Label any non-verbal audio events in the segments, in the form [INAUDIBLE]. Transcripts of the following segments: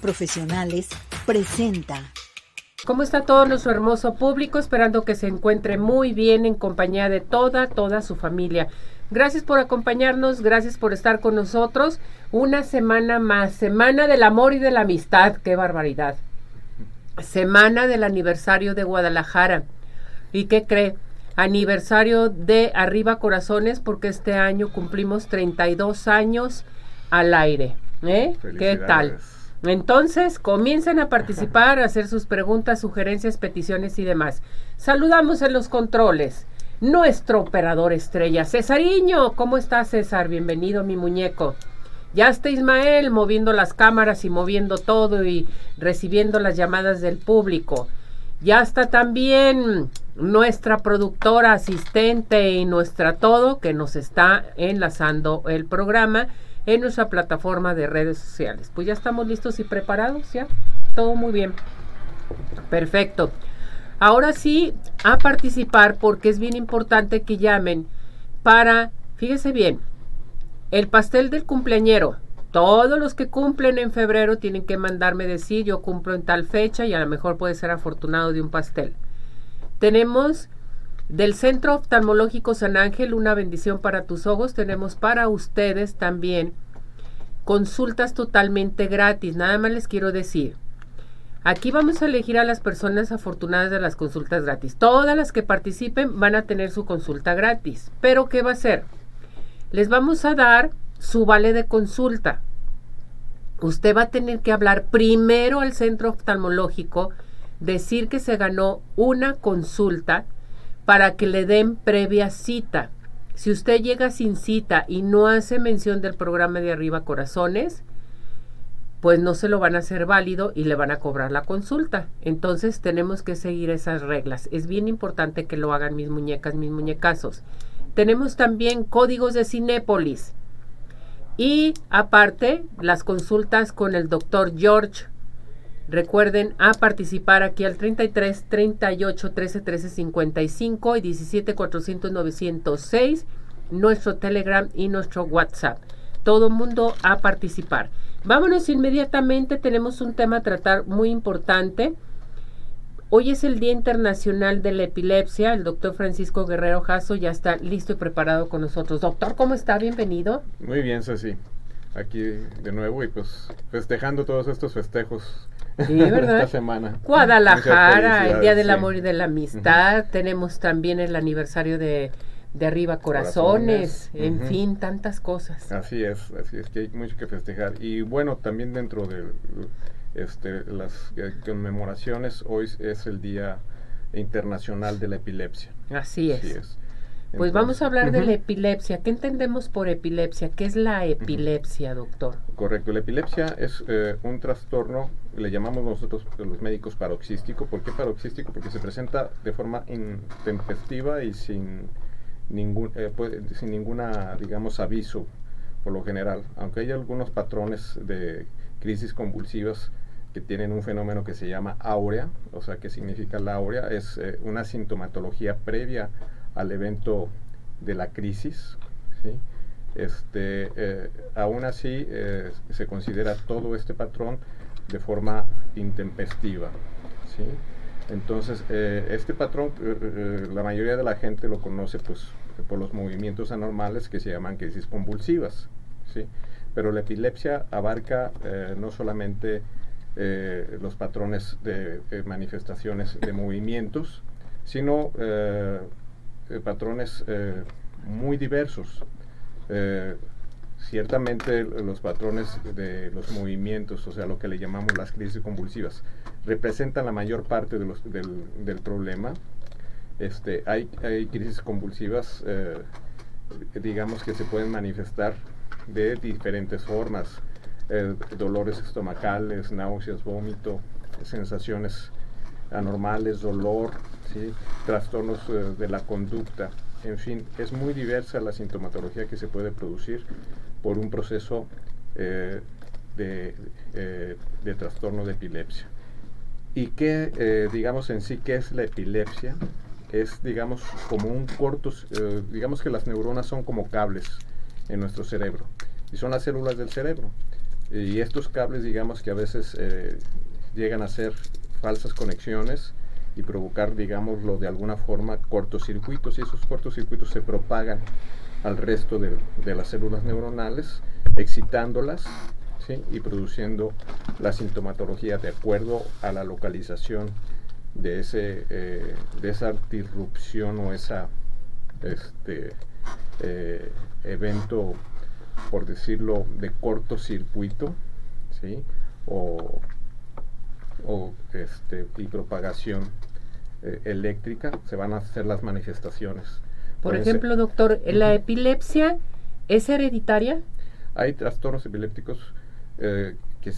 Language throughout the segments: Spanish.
Profesionales presenta. ¿Cómo está todo nuestro hermoso público? Esperando que se encuentre muy bien en compañía de toda, toda su familia. Gracias por acompañarnos, gracias por estar con nosotros. Una semana más, semana del amor y de la amistad, qué barbaridad. Semana del aniversario de Guadalajara. ¿Y qué cree? Aniversario de Arriba Corazones porque este año cumplimos 32 años al aire. ¿Eh? ¿Qué tal? Entonces, comiencen a participar, a hacer sus preguntas, sugerencias, peticiones y demás. Saludamos en los controles. Nuestro operador estrella, Cesariño. ¿Cómo está César? Bienvenido, mi muñeco. Ya está Ismael moviendo las cámaras y moviendo todo y recibiendo las llamadas del público. Ya está también nuestra productora asistente y nuestra todo que nos está enlazando el programa en nuestra plataforma de redes sociales. Pues ya estamos listos y preparados, ya. Todo muy bien. Perfecto. Ahora sí, a participar porque es bien importante que llamen para, fíjese bien, el pastel del cumpleañero. Todos los que cumplen en febrero tienen que mandarme decir yo cumplo en tal fecha y a lo mejor puede ser afortunado de un pastel. Tenemos del Centro Oftalmológico San Ángel, una bendición para tus ojos. Tenemos para ustedes también consultas totalmente gratis. Nada más les quiero decir. Aquí vamos a elegir a las personas afortunadas de las consultas gratis. Todas las que participen van a tener su consulta gratis. Pero ¿qué va a ser? Les vamos a dar su vale de consulta. Usted va a tener que hablar primero al centro oftalmológico, decir que se ganó una consulta para que le den previa cita. Si usted llega sin cita y no hace mención del programa de arriba corazones, pues no se lo van a hacer válido y le van a cobrar la consulta. Entonces tenemos que seguir esas reglas. Es bien importante que lo hagan mis muñecas, mis muñecazos. Tenemos también códigos de Cinépolis. Y aparte, las consultas con el doctor George Recuerden a participar aquí al 33 38 13 13 55 y 17 400 906, nuestro Telegram y nuestro WhatsApp. Todo mundo a participar. Vámonos inmediatamente, tenemos un tema a tratar muy importante. Hoy es el Día Internacional de la Epilepsia. El doctor Francisco Guerrero Jasso ya está listo y preparado con nosotros. Doctor, ¿cómo está? Bienvenido. Muy bien, Ceci. Aquí de nuevo y pues festejando todos estos festejos Sí, [LAUGHS] ¿verdad? Esta semana. Guadalajara, el Día del Amor y de la Amistad. Tenemos también el aniversario de, de Arriba Corazones. En fin, tantas cosas. Así es, así es que hay mucho que festejar. Y bueno, también dentro de este, las eh, conmemoraciones, hoy es el Día Internacional de la Epilepsia. Así es. Así es. Pues vamos a hablar de la epilepsia. ¿Qué entendemos por epilepsia? ¿Qué es la epilepsia, doctor? Correcto, la epilepsia es eh, un trastorno, le llamamos nosotros los médicos paroxístico. ¿Por qué paroxístico? Porque se presenta de forma intempestiva y sin, ningún, eh, sin ninguna, digamos, aviso por lo general. Aunque hay algunos patrones de crisis convulsivas que tienen un fenómeno que se llama áurea, o sea, ¿qué significa la áurea? Es eh, una sintomatología previa al evento de la crisis. Este, eh, aún así, se considera todo este patrón de forma intempestiva. Entonces, eh, este patrón, la mayoría de la gente lo conoce pues, por los movimientos anormales que se llaman crisis convulsivas. ¿sí? Pero la epilepsia abarca no solamente los patrones de manifestaciones de movimientos, sino eh, patrones eh, muy diversos. Eh, ciertamente los patrones de los movimientos, o sea, lo que le llamamos las crisis convulsivas, representan la mayor parte de los, del, problema. Este, hay, hay crisis convulsivas, digamos, que se pueden manifestar de diferentes formas. dolores estomacales, náuseas, vómito, sensaciones anormales, dolor, ¿sí? trastornos eh, de la conducta, en fin, es muy diversa la sintomatología que se puede producir por un proceso eh, de, eh, de, trastorno de epilepsia. ¿Y qué, digamos en sí, qué es la epilepsia? Es, digamos, como un corto, digamos que las neuronas son como cables en nuestro cerebro y son las células del cerebro. y estos cables, digamos que a veces eh, llegan a ser falsas conexiones y provocar, digámoslo, de alguna forma cortocircuitos y esos cortocircuitos se propagan al resto de, las células neuronales, excitándolas y produciendo la sintomatología de acuerdo a la localización de, ese, eh, de esa disrupción o esa este, eh, evento, por decirlo, de cortocircuito, ¿sí? o, o este, y propagación eh, eléctrica, se van a hacer las manifestaciones. Por ejemplo, doctor, ¿la epilepsia es hereditaria? Hay trastornos epilépticos eh, que,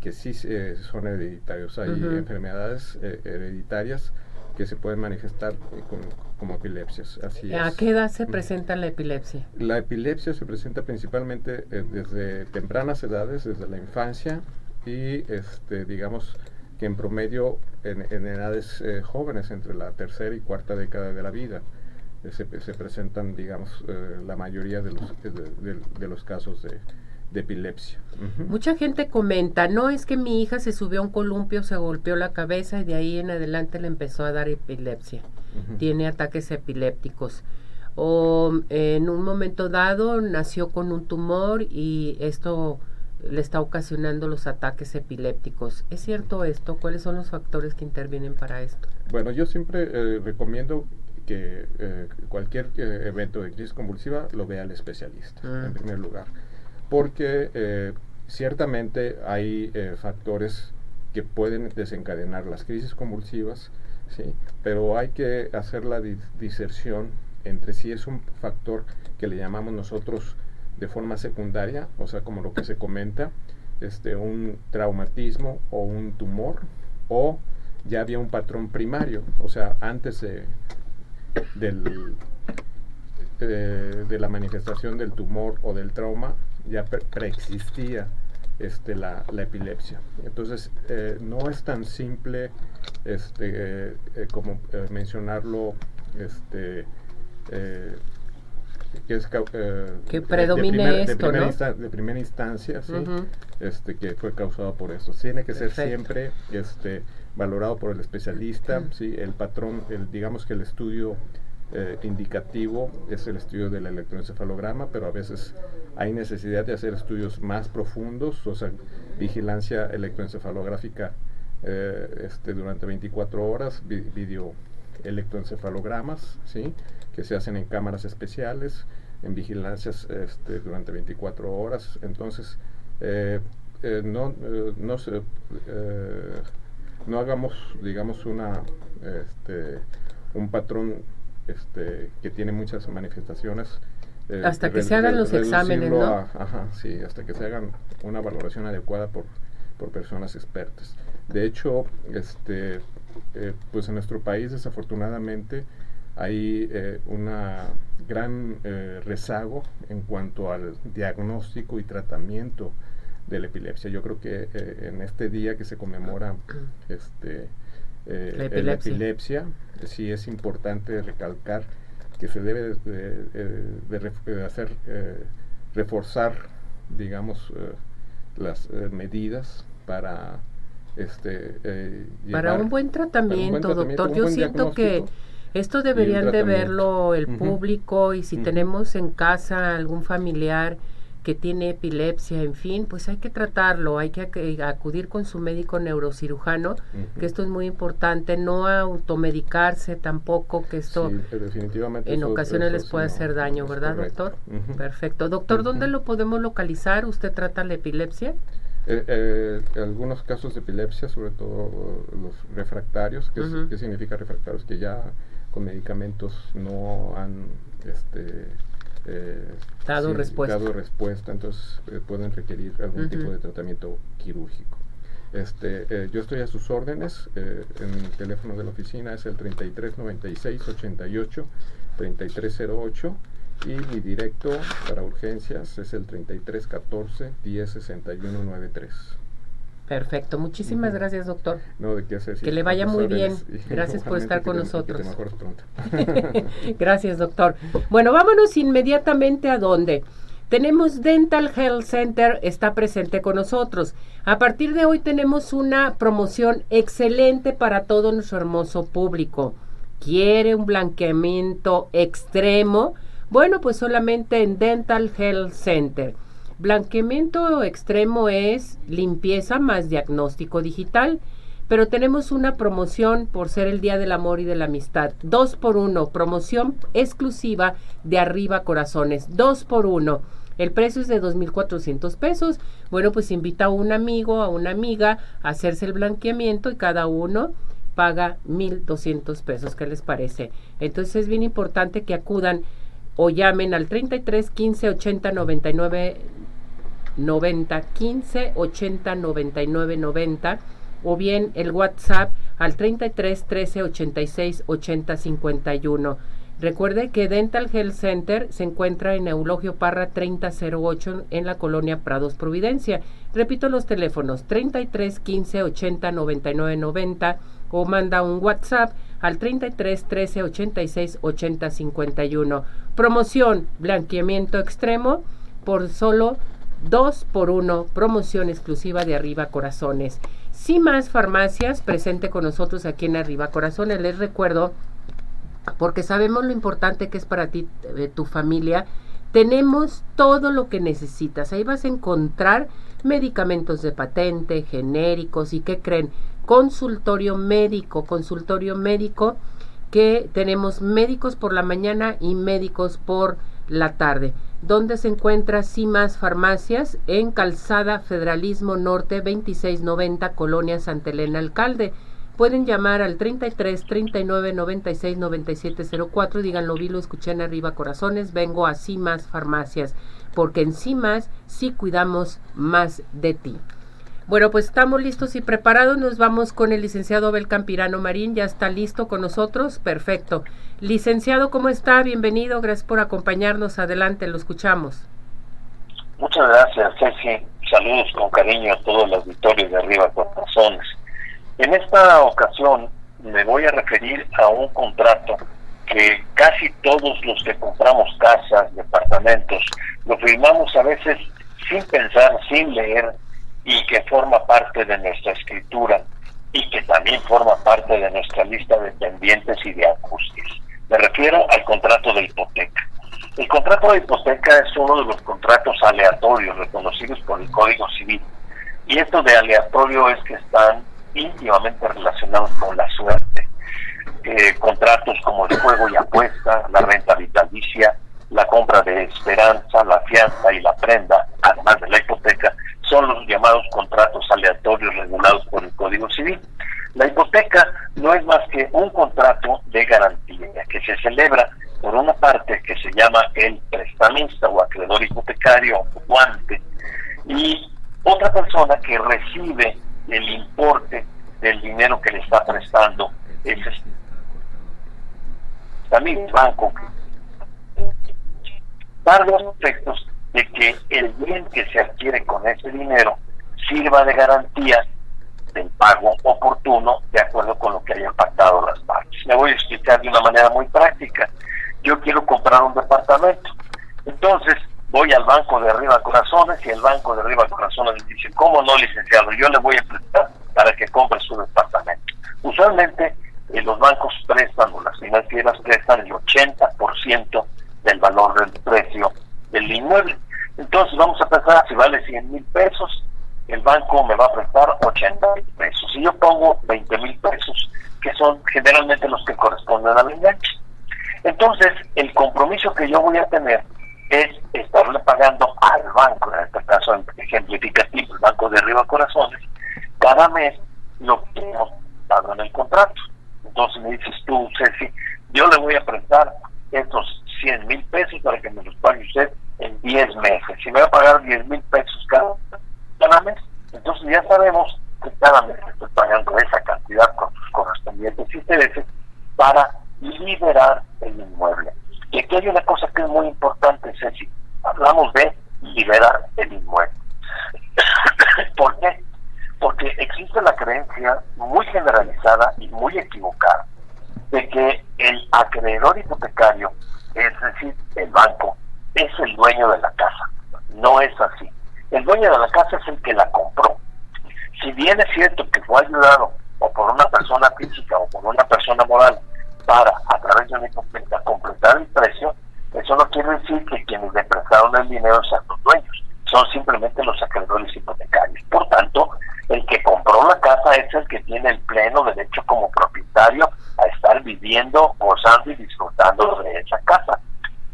que sí son hereditarios. Hay enfermedades eh, hereditarias que se pueden manifestar como epilepsias. Así ¿A qué edad se presenta la epilepsia? La epilepsia se presenta principalmente desde tempranas edades, desde la infancia y, este, digamos, que en promedio en, edades eh, jóvenes, entre la tercera y cuarta década de la vida, eh, se, presentan, digamos, eh, la mayoría de los, de, los casos de, epilepsia. Mucha gente comenta, no es que mi hija se subió a un columpio, se golpeó la cabeza y de ahí en adelante le empezó a dar epilepsia. Tiene ataques epilépticos. O en un momento dado nació con un tumor y esto le está ocasionando los ataques epilépticos. ¿Es cierto esto? ¿Cuáles son los factores que intervienen para esto? Bueno, yo siempre eh, recomiendo que eh, cualquier eh, evento de crisis convulsiva lo vea el especialista, en mm. primer lugar. Porque ciertamente hay factores que pueden desencadenar las crisis convulsivas, ¿sí? pero hay que hacer la diserción entre si es un factor que le llamamos nosotros de forma secundaria, o sea, como lo que se comenta, este, un traumatismo o un tumor, o ya había un patrón primario, o sea, antes de, del, de, la manifestación del tumor o del trauma, ya preexistía este, la, la, epilepsia. Entonces, eh, no es tan simple este, eh, como eh, mencionarlo este, que es eh, que predomine esto, de primera, de primera instancia, ¿sí? este, que fue causado por eso. Tiene que ser siempre este, valorado por el especialista, ¿sí? el patrón, el, digamos que el estudio eh, indicativo es el estudio del electroencefalograma, pero a veces hay necesidad de hacer estudios más profundos, o sea, vigilancia electroencefalográfica eh, este, durante 24 horas, video electroencefalogramas, ¿sí? que se hacen en cámaras especiales, en vigilancias este, durante 24 horas. Entonces, eh, eh, no, eh, no, se, no hagamos, digamos, una, este, un patrón este, que tiene muchas manifestaciones. hasta que se hagan los exámenes, ¿no? ajá, sí, hasta que se hagan una valoración adecuada por, por personas expertas. De hecho, este, pues en nuestro país, desafortunadamente, hay eh, una gran eh, rezago en cuanto al diagnóstico y tratamiento de la epilepsia. Yo creo que eh, en este día que se conmemora este, la epilepsia. sí es importante recalcar que se debe de, hacer reforzar, digamos, las medidas para este para un buen tratamiento, doctor. Yo siento que esto deberían de verlo el público y si tenemos en casa algún familiar que tiene epilepsia, en fin, pues hay que tratarlo, hay que acudir con su médico neurocirujano, que esto es muy importante, no automedicarse tampoco, que esto en ocasiones les puede hacer daño, ¿verdad, doctor? Perfecto. Doctor, ¿dónde lo podemos localizar? ¿Usted trata la epilepsia? Eh, eh, algunos casos de epilepsia, sobre todo los refractarios, ¿qué, ¿qué significa refractarios? Que ya con medicamentos no han este, eh, dado, respuesta. dado respuesta, entonces eh, pueden requerir algún tipo de tratamiento quirúrgico. Este, eh, yo estoy a sus órdenes, en el teléfono de la oficina es el 3396 88 3308 y mi directo para urgencias es el 3314 106193. 93. Perfecto, muchísimas gracias doctor. No, de qué hacer. Que le vaya muy bien. Gracias por estar con nosotros. [LAUGHS] gracias doctor. Bueno, vámonos inmediatamente a dónde. Tenemos Dental Health Center, está presente con nosotros. A partir de hoy tenemos una promoción excelente para todo nuestro hermoso público. ¿Quiere un blanqueamiento extremo? Bueno, pues solamente en Dental Health Center. Blanqueamiento extremo es limpieza más diagnóstico digital pero tenemos una promoción por ser el Día del Amor y de la Amistad. Dos por uno, promoción exclusiva de Arriba Corazones. Dos por uno. El precio es de 2.400 pesos. Bueno, pues invita a un amigo, a una amiga a hacerse el blanqueamiento y cada uno paga 1.200 pesos. ¿Qué les parece? Entonces es bien importante que acudan o llamen al 33 15 80 99 90 15 80 99 90 o bien el WhatsApp al 33 13 86 80 51. Recuerde que Dental Health Center se encuentra en Eulogio Parra 3008 en la colonia Prados Providencia. Repito los teléfonos 33 15 80 99 90 o manda un WhatsApp al 33 13 86 80 51. Promoción blanqueamiento extremo por solo 2 por 1, promoción exclusiva de Arriba Corazones. Si más farmacias presente con nosotros aquí en Arriba Corazones, les recuerdo, porque sabemos lo importante que es para ti, eh, tu familia, tenemos todo lo que necesitas. Ahí vas a encontrar medicamentos de patente, genéricos y qué creen, consultorio médico, consultorio médico que tenemos médicos por la mañana y médicos por la tarde donde se encuentra CIMAS Farmacias en Calzada Federalismo Norte 2690, Colonia Santa Elena Alcalde. Pueden llamar al 33 39 96 97 04 y díganlo, vi, lo escuché en arriba corazones, vengo a CIMAS Farmacias, porque en CIMAS sí cuidamos más de ti. Bueno, pues estamos listos y preparados. Nos vamos con el licenciado Abel Campirano Marín. Ya está listo con nosotros. Perfecto. Licenciado, ¿cómo está? Bienvenido. Gracias por acompañarnos. Adelante, lo escuchamos. Muchas gracias, Ceci. Saludos con cariño a todos los auditores de Arriba Corazones. En esta ocasión me voy a referir a un contrato que casi todos los que compramos casas, departamentos, lo firmamos a veces sin pensar, sin leer, y que forma parte de nuestra escritura y que también forma parte de nuestra lista de pendientes y de ajustes. Me refiero al contrato de hipoteca. El contrato de hipoteca es uno de los contratos aleatorios reconocidos por el Código Civil. Y esto de aleatorio es que están íntimamente relacionados con la suerte. Eh, contratos como el juego y apuesta, la renta vitalicia, la compra de esperanza, la fianza y la prenda, además de la hipoteca, llamados contratos aleatorios regulados por el Código Civil. La hipoteca no es más que un contrato de garantía que se celebra por una parte que se llama el prestamista o acreedor hipotecario o guante y otra persona que recibe el importe del dinero que le está prestando ese también el banco para los efectos de que el bien que se adquiere con ese dinero sirva de garantía del pago oportuno de acuerdo con lo que hayan pactado las partes. Me voy a explicar de una manera muy práctica. Yo quiero comprar un departamento. Entonces voy al banco de arriba corazones y el banco de arriba corazones dice, ¿cómo no licenciado? Yo le voy a prestar para que compre su departamento. Usualmente eh, los bancos prestan o las financieras prestan el 80% del valor del precio del inmueble. Entonces vamos a pensar si vale 100 mil pesos, el banco me va a prestar 80 mil pesos. Si yo pongo 20 mil pesos, que son generalmente los que corresponden al enganche. Entonces, el compromiso que yo voy a tener es estarle pagando al banco, en este caso ejemplificativo, el Banco de Arriba Corazones, cada mes lo que hemos dado en el contrato. Entonces me dices tú, Ceci, yo le voy a prestar estos 100 mil pesos para que me los pague usted en 10 meses. Si me va a pagar 10 mil pesos cada, cada mes, entonces ya sabemos que cada mes estoy pagando esa cantidad con sus correspondientes intereses para liberar el inmueble. Y aquí hay una cosa que es muy importante, Ceci. Hablamos de liberar el inmueble. [COUGHS] ¿Por qué? Porque existe la creencia muy generalizada y muy equivocada de que el acreedor hipotecario, es decir, el banco, es el dueño de la casa. dueño de la casa es el que la compró. Si bien es cierto que fue ayudado o por una persona física o por una persona moral para, a través de una hipoteca, completar el precio, eso no quiere decir que quienes le prestaron el dinero sean los dueños, son simplemente los acreedores hipotecarios. Por tanto, el que compró la casa es el que tiene el pleno derecho como propietario a estar viviendo, gozando y disfrutando de esa casa.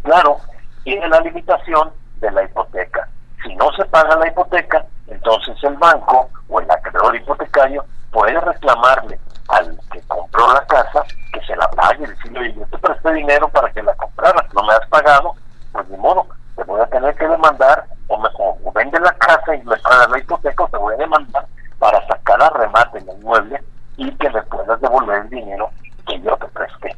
Claro, tiene la limitación de la hipoteca. Si no se paga la hipoteca, entonces el banco o el acreedor hipotecario puede reclamarle al que compró la casa que se la pague y decirle, oye, yo te presté dinero para que la compraras, no me has pagado, pues de modo, te voy a tener que demandar o, me, vende la casa y me pagas la hipoteca o te voy a demandar para sacar a remate el inmueble y que me puedas devolver el dinero que yo te presté.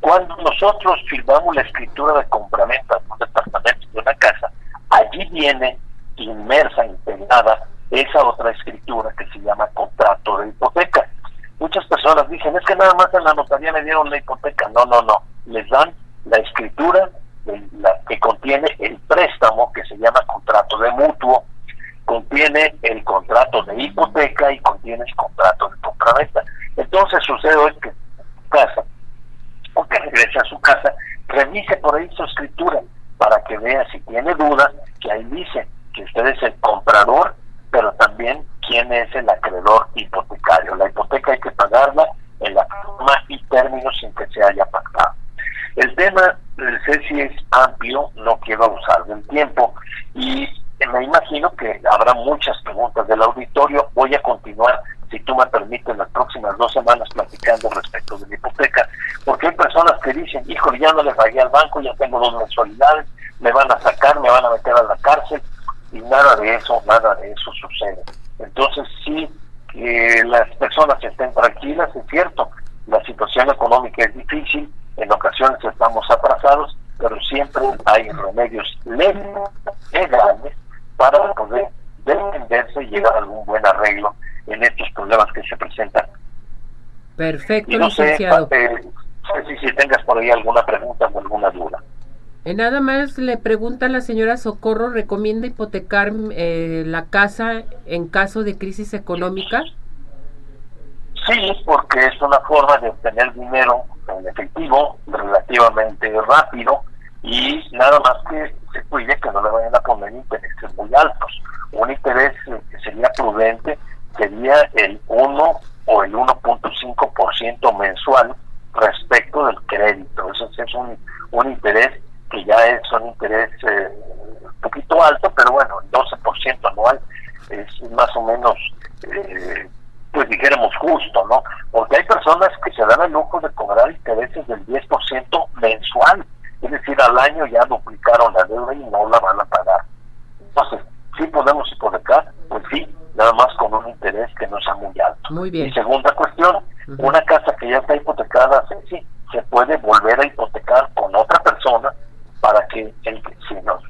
Cuando nosotros firmamos la escritura de compraventa de un departamento de una casa, viene inmersa, integrada, esa otra escritura que se llama contrato de hipoteca. Muchas personas dicen, es que nada más en la notaría me dieron la hipoteca. No, no, no. Les dan la escritura que contiene el préstamo que se llama contrato de mutuo, contiene el contrato de hipoteca y contiene el contrato de compraventa. Entonces sucede hoy que casa, o que regrese a su casa, revise por ahí su escritura para que vea si tiene dudas, que ahí dice que usted es el comprador, pero también quién el acreedor hipotecario. La hipoteca hay que pagarla en la forma y términos sin que se haya pactado. El tema del CECI es amplio, no quiero abusar del tiempo y me imagino que habrá muchas preguntas del auditorio. Voy a continuar, si tú me permites, las próximas dos semanas platicando respecto de la hipoteca, porque hay personas que dicen, híjole, ya no le pagué al banco, ya tengo dos mensualidades, me van a sacar, me van a meter a la cárcel, y nada de eso, nada de eso sucede. Entonces sí, que las personas estén tranquilas, es cierto, la situación económica es difícil, en ocasiones estamos atrasados, pero siempre hay remedios legales para poder defenderse y llegar a algún buen arreglo en estos problemas que se presentan. Perfecto, no licenciado. Sé, si, si tengas por ahí alguna pregunta o alguna duda. Eh, nada más le pregunta a la señora Socorro, ¿recomienda hipotecar eh, la casa en caso de crisis económica? Sí, porque es una forma de obtener dinero en efectivo relativamente rápido y nada más que se cuide que no le vayan a poner intereses muy altos. Un interés eh, que sería prudente sería el 1 o el 1.5% mensual respecto del crédito. Eso es un, un interés que ya es un interés eh, un poquito alto, pero bueno, el 12% anual es más o menos, eh, pues dijéramos justo, ¿no? Porque hay personas que se dan el lujo de cobrar intereses del 10% mensual, es decir, al año ya duplicaron la deuda y no la van a pagar. Entonces, ¿sí podemos hipotecar? Pues sí, nada más con un interés que no sea muy alto. Muy bien. Y segunda cuestión, una casa que ya está hipotecada, sí, se puede volver a hipotecar con otra persona para que el, si nos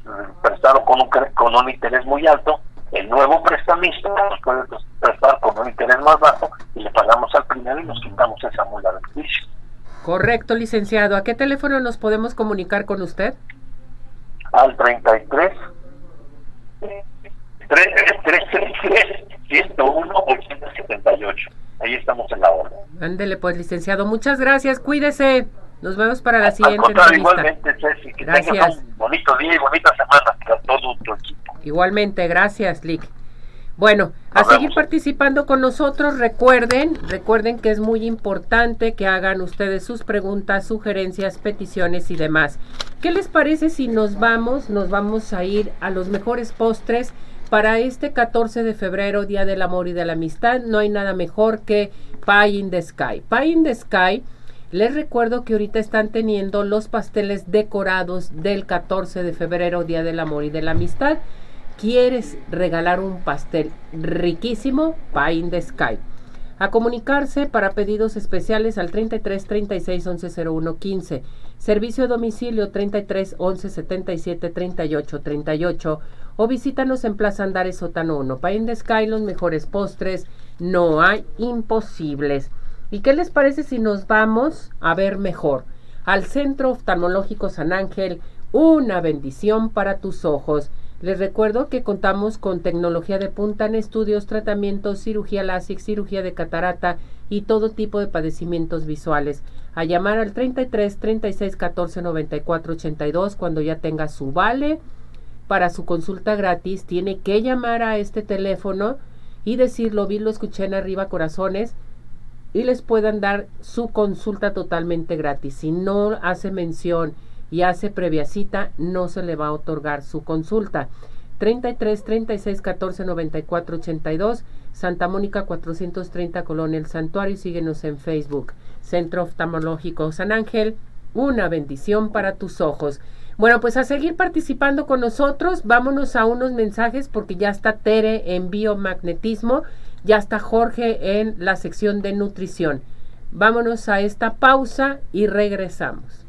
prestaron con un, con un interés muy alto, el nuevo prestamista nos puede prestar con un interés más bajo y le pagamos al primero y nos quitamos esa mula juicio. Correcto, licenciado. ¿A qué teléfono nos podemos comunicar con usted? Al 33 333 101 878. Ahí estamos en la orden. Ándele pues, licenciado. Muchas gracias. Cuídese. Nos vemos para la siguiente entrevista. Igualmente, Ceci, que gracias. un bonito día y bonita semana para todo tu equipo. Igualmente, gracias, Lick. Bueno, a seguir participando con nosotros, recuerden, recuerden que es muy importante que hagan ustedes sus preguntas, sugerencias, peticiones y demás. ¿Qué les parece si nos vamos, nos vamos a ir a los mejores postres para este 14 de febrero, Día del Amor y de la Amistad? No hay nada mejor que Pie in the Sky. Pie in the Sky les recuerdo que ahorita están teniendo los pasteles decorados del 14 de febrero, Día del Amor y de la Amistad. ¿Quieres regalar un pastel riquísimo? Pie in the Sky. A comunicarse para pedidos especiales al 33 36 11 01 15. Servicio a domicilio 33 11 77 38 38. O visítanos en Plaza Andares Sótano 1. Pie in the Sky, los mejores postres. No hay imposibles. ¿Y qué les parece si nos vamos a ver mejor? Al Centro Oftalmológico San Ángel, una bendición para tus ojos. Les recuerdo que contamos con tecnología de punta en estudios, tratamientos, cirugía láser, cirugía de catarata y todo tipo de padecimientos visuales. A llamar al 33 36 14 94 82 cuando ya tenga su vale para su consulta gratis. Tiene que llamar a este teléfono y decirlo, vi, lo escuché en arriba, corazones, y les puedan dar su consulta totalmente gratis. Si no hace mención y hace previa cita, no se le va a otorgar su consulta. 33 36 14 94 82, Santa Mónica 430 Colonia El Santuario. Síguenos en Facebook. Centro Oftalmológico San Ángel, una bendición para tus ojos. Bueno, pues a seguir participando con nosotros, vámonos a unos mensajes porque ya está Tere en biomagnetismo, ya está Jorge en la sección de nutrición. Vámonos a esta pausa y regresamos.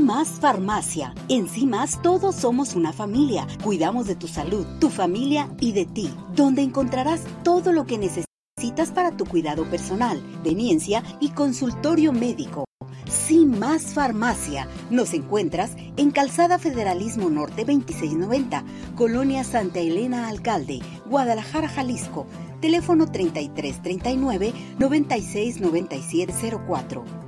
Más Farmacia. En más todos somos una familia. Cuidamos de tu salud, tu familia y de ti, donde encontrarás todo lo que necesitas para tu cuidado personal, deniencia y consultorio médico. Sin más farmacia. Nos encuentras en Calzada Federalismo Norte 2690, Colonia Santa Elena Alcalde, Guadalajara, Jalisco. Teléfono 3339 969704.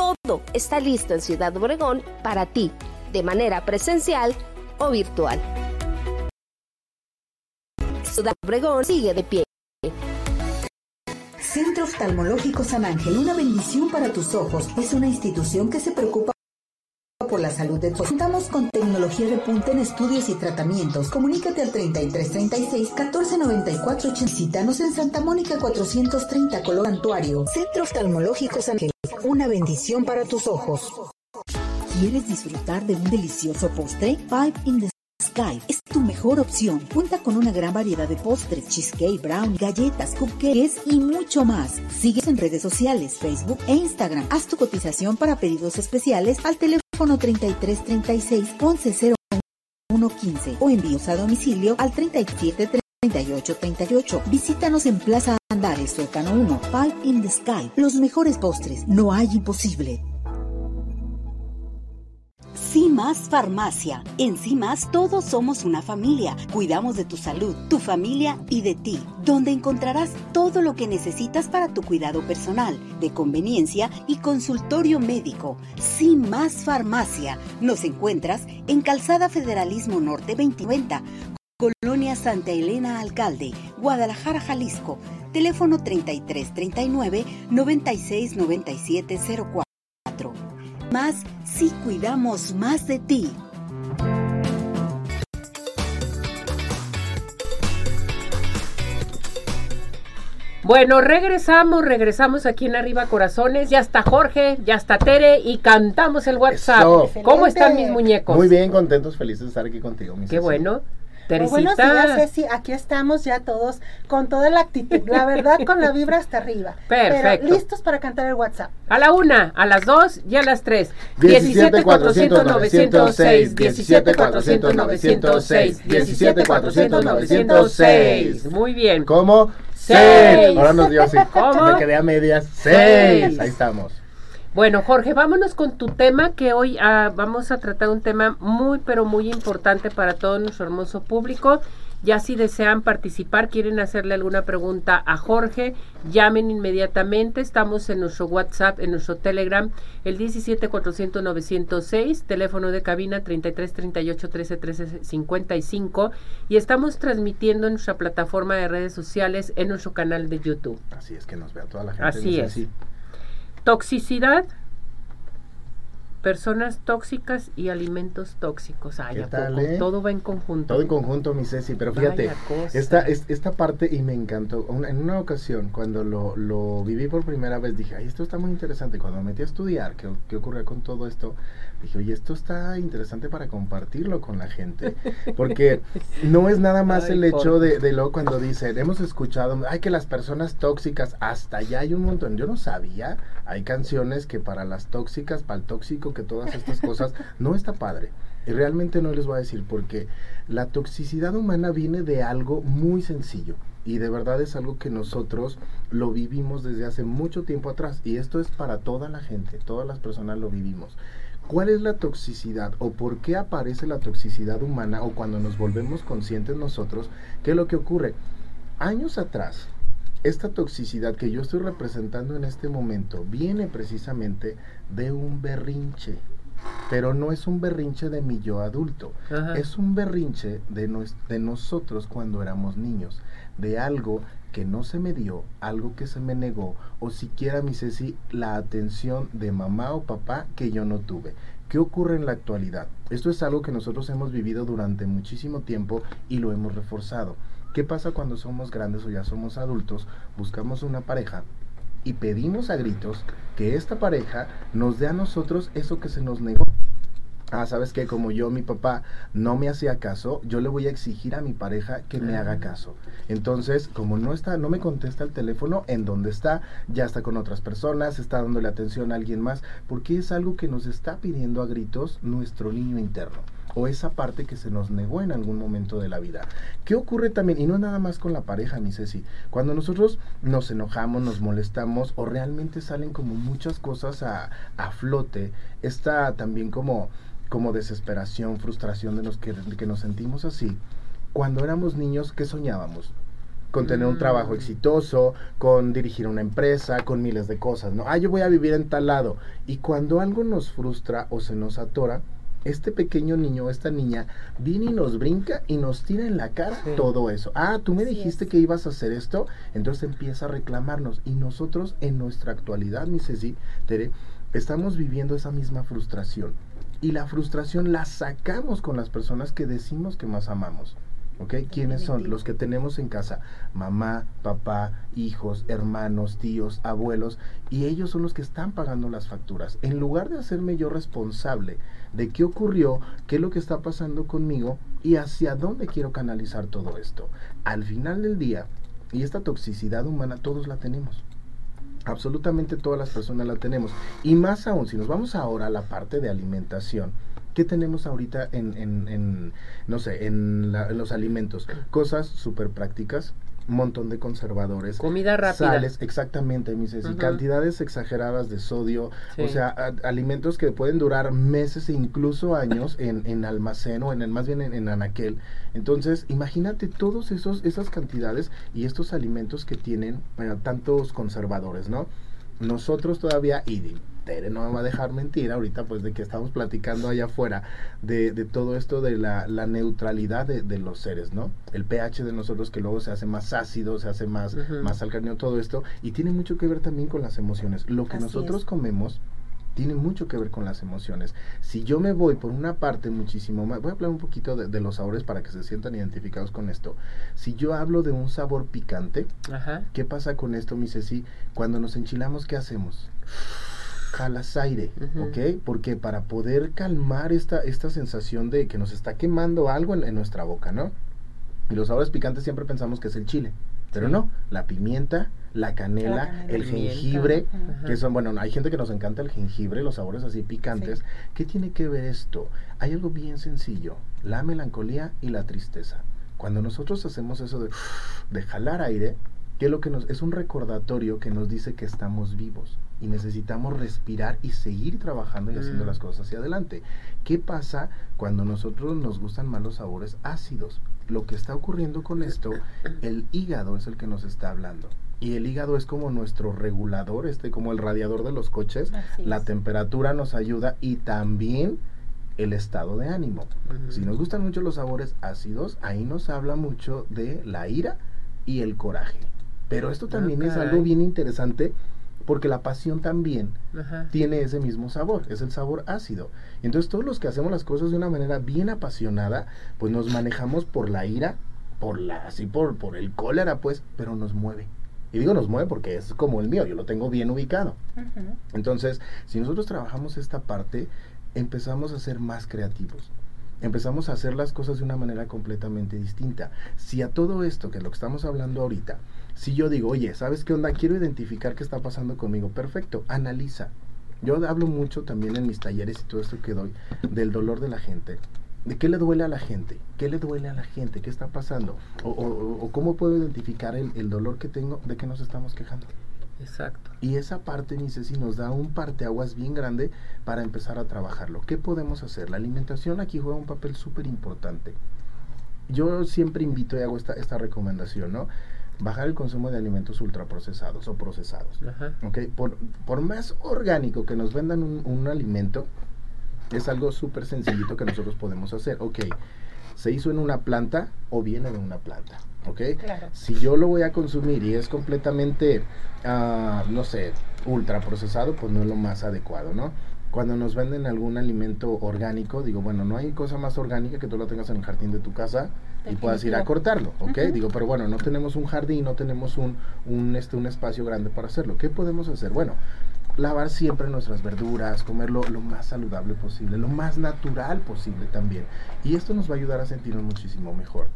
todo está listo en Ciudad Obregón para ti, de manera presencial o virtual. Ciudad Obregón sigue de pie. Centro Oftalmológico San Ángel, una bendición para tus ojos. Es una institución que se preocupa por la salud de todos. Contamos con tecnología de punta en estudios y tratamientos. Comunícate al 3336 1494 Visítanos en Santa Mónica 430 Color Santuario. Centro Oftalmológico San Ángel. Una bendición para tus ojos. ¿Quieres disfrutar de un delicioso postre? Five in the Sky es tu mejor opción. Cuenta con una gran variedad de postres, cheesecake, brown, galletas, cupcakes y mucho más. Sigues en redes sociales, Facebook e Instagram. Haz tu cotización para pedidos especiales al teléfono 3336 110115 o envíos a domicilio al 37 3838. Visítanos en Plaza Andares, Sótano 1, Five in the Sky. Los mejores postres, no hay imposible. CIMAS Farmacia. En CIMAS todos somos una familia. Cuidamos de tu salud, tu familia y de ti, donde encontrarás todo lo que necesitas para tu cuidado personal, de conveniencia y consultorio médico. CIMAS Farmacia. Nos encuentras en Calzada Federalismo Norte 2090 Colonia Santa Elena Alcalde, Guadalajara, Jalisco. Teléfono 3339 969704. Más si cuidamos más de ti. Bueno, regresamos, regresamos aquí en Arriba Corazones. Ya está Jorge, ya está Tere y cantamos el WhatsApp. ¿Cómo están mis muñecos? Muy bien, contentos, felices de estar aquí contigo. Qué bueno. Teresita. buenos días, Ceci. Aquí estamos ya todos con toda la actitud. La verdad, con la vibra hasta arriba. [LAUGHS] Perfecto. Pero listos para cantar el WhatsApp. A la una, a las dos y a las tres. 17 400 906, 17 400 906, 17 400 906. Muy bien. ¿Cómo? Seis. Ahora nos dio así. ¿Cómo? Me quedé a medias. Seis. Seis. Ahí estamos. Bueno, Jorge, vámonos con tu tema que hoy ah, vamos a tratar un tema muy, pero muy importante para todo nuestro hermoso público. Ya si desean participar, quieren hacerle alguna pregunta a Jorge, llamen inmediatamente. Estamos en nuestro WhatsApp, en nuestro Telegram, el 17 400 906, teléfono de cabina 33 38 13 13 55 y estamos transmitiendo en nuestra plataforma de redes sociales en nuestro canal de YouTube. Así es que nos vea toda la gente. Así es. Toxicidad, personas tóxicas y alimentos tóxicos. Ay, ¿Qué ¿a tal, poco? eh? Todo va en conjunto. Todo en conjunto, mi Ceci, pero fíjate, esta, es- esta parte y me encantó. Una- en una ocasión, cuando lo, lo viví por primera vez, dije, ay, esto está muy interesante. Cuando me metí a estudiar qué, qué ocurre con todo esto, dije, oye, esto está interesante para compartirlo con la gente. Porque no es nada más Ay, el hecho de, de lo cuando dicen, hemos escuchado, ay, que las personas tóxicas, hasta allá hay un montón. Yo no sabía, hay canciones que para las tóxicas, para el tóxico, que todas estas cosas, no está padre. Y realmente no les voy a decir porque la toxicidad humana viene de algo muy sencillo. Y de verdad es algo que nosotros lo vivimos desde hace mucho tiempo atrás. Y esto es para toda la gente, todas las personas lo vivimos. ¿Cuál es la toxicidad o por qué aparece la toxicidad humana o cuando nos volvemos conscientes nosotros? ¿Qué es lo que ocurre? Años atrás, esta toxicidad que yo estoy representando en este momento viene precisamente de un berrinche. Pero no es un berrinche de mi yo adulto. Ajá. Es un berrinche de, nos- de nosotros cuando éramos niños. De algo que no se me dio, algo que se me negó, o siquiera, mi Ceci, la atención de mamá o papá que yo no tuve. ¿Qué ocurre en la actualidad? Esto es algo que nosotros hemos vivido durante muchísimo tiempo y lo hemos reforzado. ¿Qué pasa cuando somos grandes o ya somos adultos? Buscamos una pareja y pedimos a gritos que esta pareja nos dé a nosotros eso que se nos negó. Ah, sabes que como yo, mi papá no me hacía caso, yo le voy a exigir a mi pareja que me haga caso. Entonces, como no está, no me contesta el teléfono, en donde está, ya está con otras personas, está dándole atención a alguien más, porque es algo que nos está pidiendo a gritos nuestro niño interno o esa parte que se nos negó en algún momento de la vida. ¿Qué ocurre también? Y no nada más con la pareja, mi Ceci. Cuando nosotros nos enojamos, nos molestamos o realmente salen como muchas cosas a, a flote, está también como, como desesperación, frustración de los que, de que nos sentimos así. Cuando éramos niños, ¿qué soñábamos? con tener un trabajo Mm. exitoso, con dirigir una empresa, con miles de cosas, ¿no? Ah, yo voy a vivir en tal lado. Y cuando algo nos frustra o se nos atora, este pequeño niño o esta niña viene y nos brinca y nos tira en la cara Sí. todo eso. Ah, tú me Así dijiste es. que ibas a hacer esto, entonces empieza a reclamarnos. Y nosotros en nuestra actualidad, mi Ceci, Tere, estamos viviendo esa misma frustración. Y la frustración la sacamos con las personas que decimos que más amamos. ¿Ok? ¿Quiénes son? Los que tenemos en casa. Mamá, papá, hijos, hermanos, tíos, abuelos. Y ellos son los que están pagando las facturas. En lugar de hacerme yo responsable de qué ocurrió, qué es lo que está pasando conmigo y hacia dónde quiero canalizar todo esto. Al final del día, y esta toxicidad humana todos la tenemos. Absolutamente todas las personas la tenemos. Y más aún, si nos vamos ahora a la parte de alimentación, ¿qué tenemos ahorita en, en- en, no sé, en, la- en los alimentos? Cosas súper prácticas, un montón de conservadores. Comida rápida. Sales, exactamente, mis Ceci, Ujú. cantidades exageradas de sodio, Sí. o sea, a- alimentos que pueden durar meses e incluso años en, en almacén o en el, más bien en, en anaquel. Entonces, imagínate todos esos esas cantidades y estos alimentos que tienen eh, tantos conservadores, ¿no? Nosotros todavía, y de- Tere no me va a dejar mentir ahorita, pues de que estamos platicando allá afuera, de, de todo esto de la, la neutralidad de, de los seres, ¿no? El pH de nosotros que luego se hace más ácido, se hace más, más alcalino, todo esto, y tiene mucho que ver también con las emociones. Lo que Así nosotros es. comemos tiene mucho que ver con las emociones. Si yo me voy por una parte muchísimo más, voy a hablar un poquito de, de los sabores para que se sientan identificados con esto. Si yo hablo de un sabor picante, Ajá. ¿qué pasa con esto, mi Ceci? Cuando nos enchilamos, ¿qué hacemos? Jalas aire. ¿ok? Porque para poder calmar esta, esta sensación de que nos está quemando algo en, en nuestra boca, ¿no? Y los sabores picantes siempre pensamos que es el chile, pero no, la pimienta, la canela, La canela. el Pimienta. jengibre, Ajá. que son, bueno, hay gente que nos encanta el jengibre, los sabores así picantes. ¿Qué tiene que ver esto? Hay algo bien sencillo, la melancolía y la tristeza. Cuando nosotros hacemos eso de, de jalar aire, ¿qué es lo que nos es un recordatorio que nos dice que estamos vivos y necesitamos respirar y seguir trabajando y haciendo Mm. las cosas hacia adelante. ¿Qué pasa cuando nosotros nos gustan más los sabores ácidos? Lo que está ocurriendo con esto, el hígado es el que nos está hablando. Y el hígado es como nuestro regulador, este como el radiador de los coches. Así La es. temperatura nos ayuda y también el estado de ánimo. Ujú. Si nos gustan mucho los sabores ácidos, ahí nos habla mucho de la ira y el coraje. Pero esto también es algo bien interesante porque la pasión también Ajá. tiene ese mismo sabor, es el sabor ácido. Y entonces todos los que hacemos las cosas de una manera bien apasionada, pues nos manejamos por la ira, por la así por por el cólera, pues, pero nos mueve. Y digo nos mueve porque es como el mío, yo lo tengo bien ubicado. Entonces, si nosotros trabajamos esta parte, empezamos a ser más creativos. Empezamos a hacer las cosas de una manera completamente distinta. Si a todo esto, que es lo que estamos hablando ahorita, si yo digo, oye, ¿sabes qué onda? Quiero identificar qué está pasando conmigo. Perfecto, analiza. Yo hablo mucho también en mis talleres y todo esto que doy del dolor de la gente. ¿De qué le duele a la gente? ¿Qué le duele a la gente? ¿Qué está pasando? O, o- o cómo puedo identificar el, el dolor que tengo de que nos estamos quejando. Exacto. Y esa parte, mi Ceci, nos da un parteaguas bien grande para empezar a trabajarlo. ¿Qué podemos hacer? La alimentación aquí juega un papel súper importante. Yo siempre invito y hago esta, esta recomendación, ¿no? Bajar el consumo de alimentos ultraprocesados o procesados. Ajá. ¿ok? Por, por más orgánico que nos vendan un, un alimento, es algo súper sencillito que nosotros podemos hacer. Ok, se hizo en una planta o viene de una planta. ¿Ok? Claro. Si yo lo voy a consumir y es completamente, ah, no sé, ultra procesado, pues no es lo más adecuado, ¿no? Cuando nos venden algún alimento orgánico, digo, bueno, no hay cosa más orgánica que tú lo tengas en el jardín de tu casa y puedas ir a cortarlo, ¿ok? Digo, pero bueno, no tenemos un jardín, no tenemos un, un, este, un espacio grande para hacerlo. ¿Qué podemos hacer? Bueno, lavar siempre nuestras verduras, comerlo lo más saludable posible, lo más natural posible también. Y esto nos va a ayudar a sentirnos muchísimo mejor.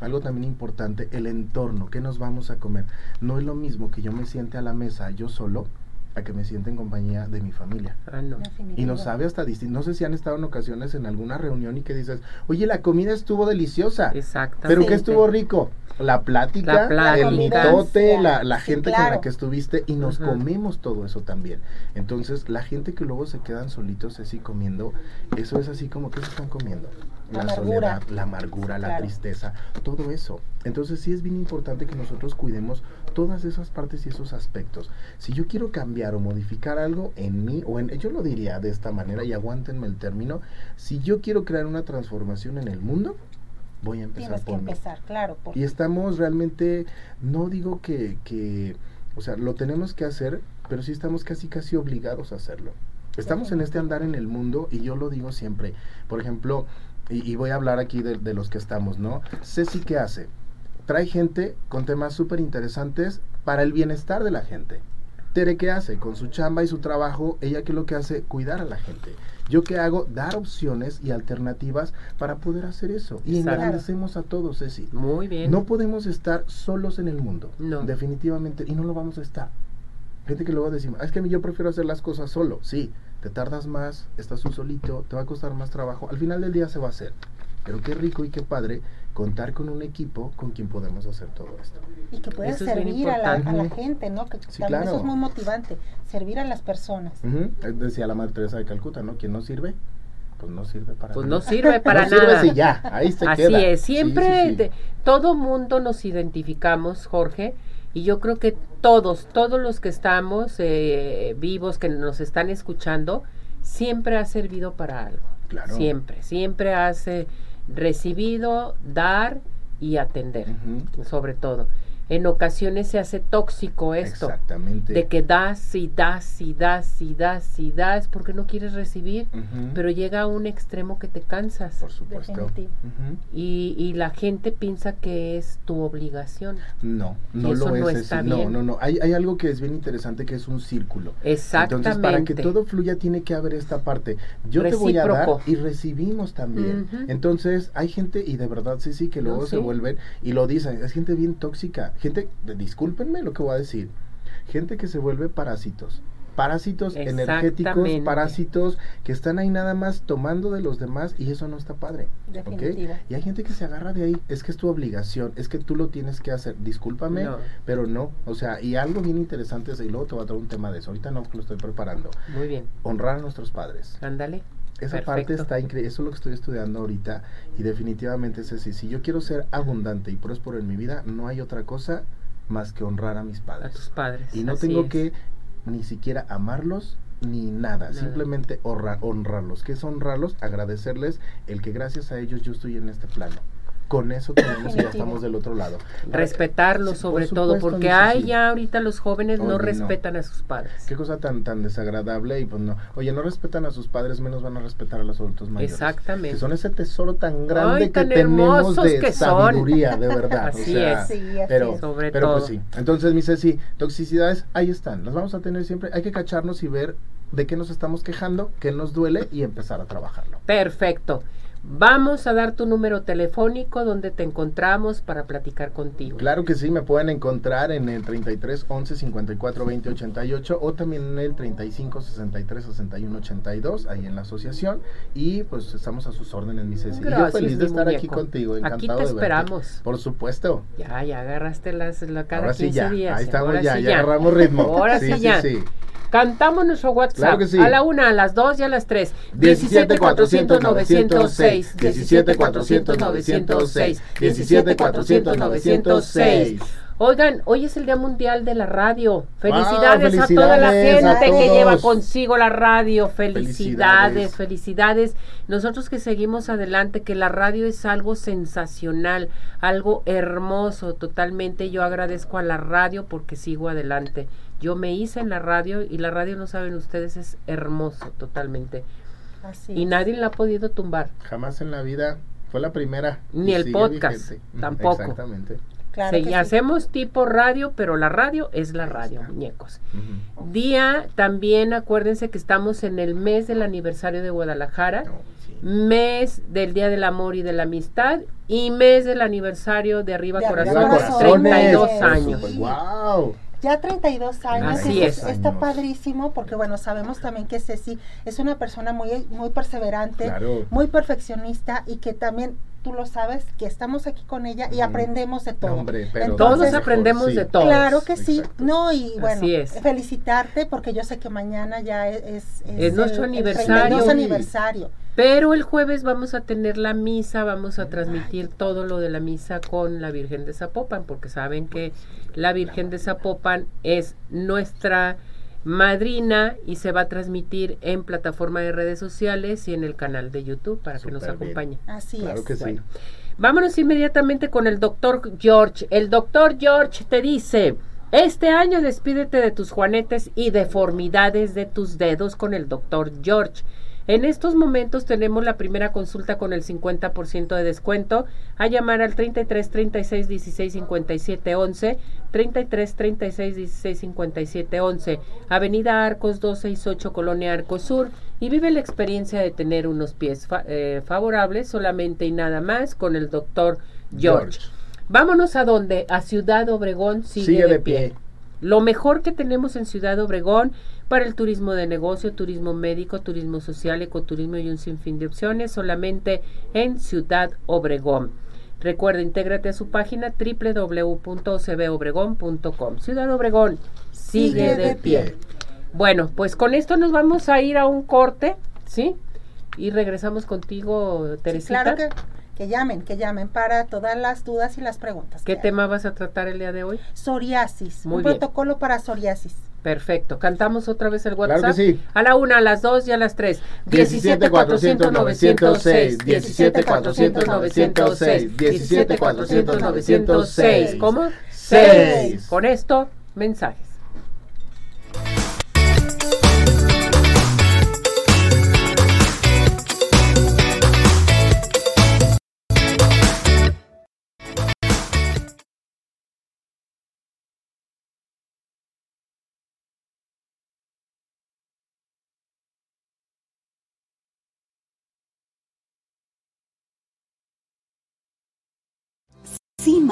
Algo también importante, el entorno, ¿qué nos vamos a comer? No es lo mismo que yo me siente a la mesa yo solo a que me siente en compañía de mi familia. Ah, no. Y nos sabe hasta distinto. No sé si han estado en ocasiones en alguna reunión y que dices, oye, la comida estuvo deliciosa. Exactamente. Pero ¿qué estuvo rico? La plática, La plática. el mitote, la, la Sí, gente con la que estuviste y nos comemos todo eso también. Entonces, la gente que luego se quedan solitos así comiendo, eso es así como que se están comiendo. La amargura. soledad, la amargura, la tristeza, todo eso. Entonces, sí es bien importante que nosotros cuidemos todas esas partes y esos aspectos. Si yo quiero cambiar o modificar algo en mí, o en, yo lo diría de esta manera, y aguántenme el término, si yo quiero crear una transformación en el mundo, voy a empezar Tienes que por mí. empezar, claro. porque- Y estamos realmente, no digo que, que, o sea, lo tenemos que hacer, pero sí estamos casi, casi obligados a hacerlo. Estamos en este andar en el mundo y yo lo digo siempre. Por ejemplo, y, y voy a hablar aquí de, de los que estamos, ¿no? Ceci, ¿qué hace? Trae gente con temas súper interesantes para el bienestar de la gente. Tere, ¿qué hace? Con su chamba y su trabajo, ella qué es lo que hace? Cuidar a la gente. Yo qué hago? Dar opciones y alternativas para poder hacer eso. Y Exacto. engrandecemos a todos, Ceci. Muy bien. No podemos estar solos en el mundo. No. Definitivamente. Y no lo vamos a estar. Gente que luego decimos, "Ah, es que yo prefiero hacer las cosas solo. Sí, te tardas más, estás tú solito, te va a costar más trabajo. Al final del día se va a hacer. Pero qué rico y qué padre contar con un equipo con quien podemos hacer todo esto. Y que bien servir a la, a la gente, ¿no? Que Sí, también eso claro. es muy motivante, servir a las personas. Eh, Decía la Madre Teresa de Calcuta, ¿no? Quien no sirve, pues no sirve para Pues nada. no sirve para [LAUGHS] no sirve nada. si ya, ahí se Así queda. es, Sí, siempre sí, sí. de- todo mundo nos identificamos, Jorge, y yo creo que todos, todos los que estamos eh, vivos, que nos están escuchando, siempre ha servido para algo. Claro. Siempre, siempre has eh, recibido, dar y atender, sobre todo. En ocasiones se hace tóxico esto. Exactamente. De que das y das y das y das y das porque no quieres recibir, pero llega a un extremo que te cansas. Por supuesto. Y, y la gente piensa que es tu obligación. No, no Y eso lo no es. está así. No, bien. no, no. Hay, hay algo que es bien interesante que es un círculo. Exactamente. Entonces, para que todo fluya, tiene que haber esta parte. Yo te voy a dar y recibimos también. Entonces, hay gente, y de verdad, sí, sí, que No, luego se sí. vuelven y lo dicen. Es gente bien tóxica. Gente, discúlpenme lo que voy a decir. Gente que se vuelve parásitos. Parásitos energéticos, parásitos que están ahí nada más tomando de los demás y eso no está padre. ¿ok? Definitivo. Y hay gente que se agarra de ahí. Es que es tu obligación, es que tú lo tienes que hacer. Discúlpame, No. pero no. O sea, y algo bien interesante es, y luego te voy a traer un tema de eso. Ahorita no, lo estoy preparando. Muy bien. Honrar a nuestros padres. Ándale. Esa parte está increíble. Eso es lo que estoy estudiando ahorita. Y definitivamente es así. Si yo quiero ser abundante y próspero en mi vida, no hay otra cosa más que honrar a mis A padres. tus padres. Y no así tengo es. que ni siquiera amarlos ni nada, Nada. simplemente honra- honrarlos. ¿Qué es honrarlos? Agradecerles el que gracias a ellos yo estoy en este plano. Con eso tenemos y ya estamos del otro lado. Respetarlos Sí, sobre por todo, porque hay ya ahorita los jóvenes no Oye, no. respetan a sus padres. Qué cosa tan tan desagradable y pues no. Oye, no respetan a sus padres, menos van a respetar a los adultos mayores. Exactamente. Que son ese tesoro tan grande Ay, que tan tenemos hermosos de que son. sabiduría, de verdad. [LAUGHS] o Así sea, es. Sí, así Pero, es. Sobre pero todo. pues sí. Entonces, mi Ceci, toxicidades, ahí están. Las vamos a tener siempre. Hay que cacharnos y ver de qué nos estamos quejando, qué nos duele y empezar a trabajarlo. Perfecto. Vamos a dar tu número telefónico donde te encontramos para platicar contigo. Claro que sí, me pueden encontrar en el 33 11 54 20 88 o también en el 35 63 61 82, ahí en la asociación. Y pues estamos a sus órdenes, mi Ceci. Y yo Gracias, feliz de estar aquí contigo, Aquí encantado te de verte. esperamos. Por supuesto. Ya, ya agarraste las la cada Ahora 15 sí ya, días. ahí estamos Ahora ya, sí ya agarramos ritmo. Ahora sí, ya. Cantamos nuestro WhatsApp Claro que sí. a la una, a las dos y a las tres. 17 400 906 17 400 906 17 400 906 Oigan, hoy es el Día Mundial de la Radio. Felicidades, a toda la felicidades gente que lleva consigo la radio. Felicidades, Felicidades. felicidades. Nosotros que seguimos adelante, que la radio es algo sensacional, algo hermoso totalmente. Yo agradezco a la radio porque sigo adelante. Yo me hice en la radio y la radio, no saben ustedes, es hermoso totalmente. Así Y es. nadie la ha podido tumbar. Jamás en la vida fue la primera. Ni el podcast, vigente. tampoco. Exactamente. Claro Sí, que sí. hacemos tipo radio, pero la radio es la radio, muñecos. Día, también acuérdense que estamos en el mes del aniversario de Guadalajara, No, sí. mes del Día del Amor y de la Amistad y mes del aniversario de Arriba De Arriba Corazón, Corazones. 32 Por años. Wow. Ya 32 años, Así y es. eso está Años. padrísimo porque bueno, sabemos también que Ceci es una persona muy, muy perseverante, Claro. muy perfeccionista y que también tú lo sabes que estamos aquí con ella y aprendemos de todo. Hombre, pero Todos aprendemos sí. de todo. Claro que sí, Exacto. no y bueno, Así es. felicitarte porque yo sé que mañana ya es Es nuestro el- el aniversario. 32 Sí. aniversario. Pero el jueves vamos a tener la misa, vamos a transmitir todo lo de la misa con la Virgen de Zapopan, porque saben que la Virgen de Zapopan es nuestra madrina y se va a transmitir en plataforma de redes sociales y en el canal de YouTube para que nos bien. acompañe. Así Claro es. que sí. Bueno, vámonos inmediatamente con el doctor George. El doctor George te dice, este año despídete de tus juanetes y deformidades de tus dedos con el doctor George. En estos momentos tenemos la primera consulta con el 50% de descuento. A llamar al 33 36 16 57 11, 33 36 16 57 11, Avenida Arcos 268, Colonia Arcos Sur. Y vive la experiencia de tener unos pies fa- eh, favorables solamente y nada más con el doctor George. Vámonos a donde? A Ciudad Obregón sigue, Sigue de, de pie. pie. Lo mejor que tenemos en Ciudad Obregón para el turismo de negocio, turismo médico, turismo social, ecoturismo y un sinfín de opciones solamente en Ciudad Obregón. Recuerda, intégrate a su página www.cbobregón.com. Ciudad Obregón sigue, Sigue de, pie. pie. Bueno, pues con esto nos vamos a ir a un corte, ¿sí? Y regresamos contigo, Sí, Teresita. claro que, que llamen, que llamen para todas las dudas y las preguntas. ¿Qué tema vas a tratar el día de hoy? Psoriasis, Muy un bien. protocolo para psoriasis. Perfecto. Cantamos otra vez el Claro WhatsApp. que sí. A la una, a las dos y a las tres. 17 400 906 17 400 906 17 400 906 ¿Cómo? seis. Con esto, mensajes.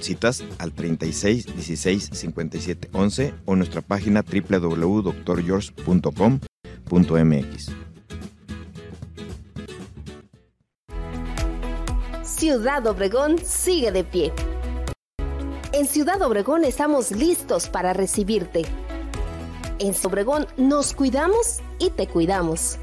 Citas al 36 16 57 11 o nuestra página www.drgeorge.com.mx. Ciudad Obregón sigue de pie. En Ciudad Obregón estamos listos para recibirte. En Obregón nos cuidamos y te cuidamos.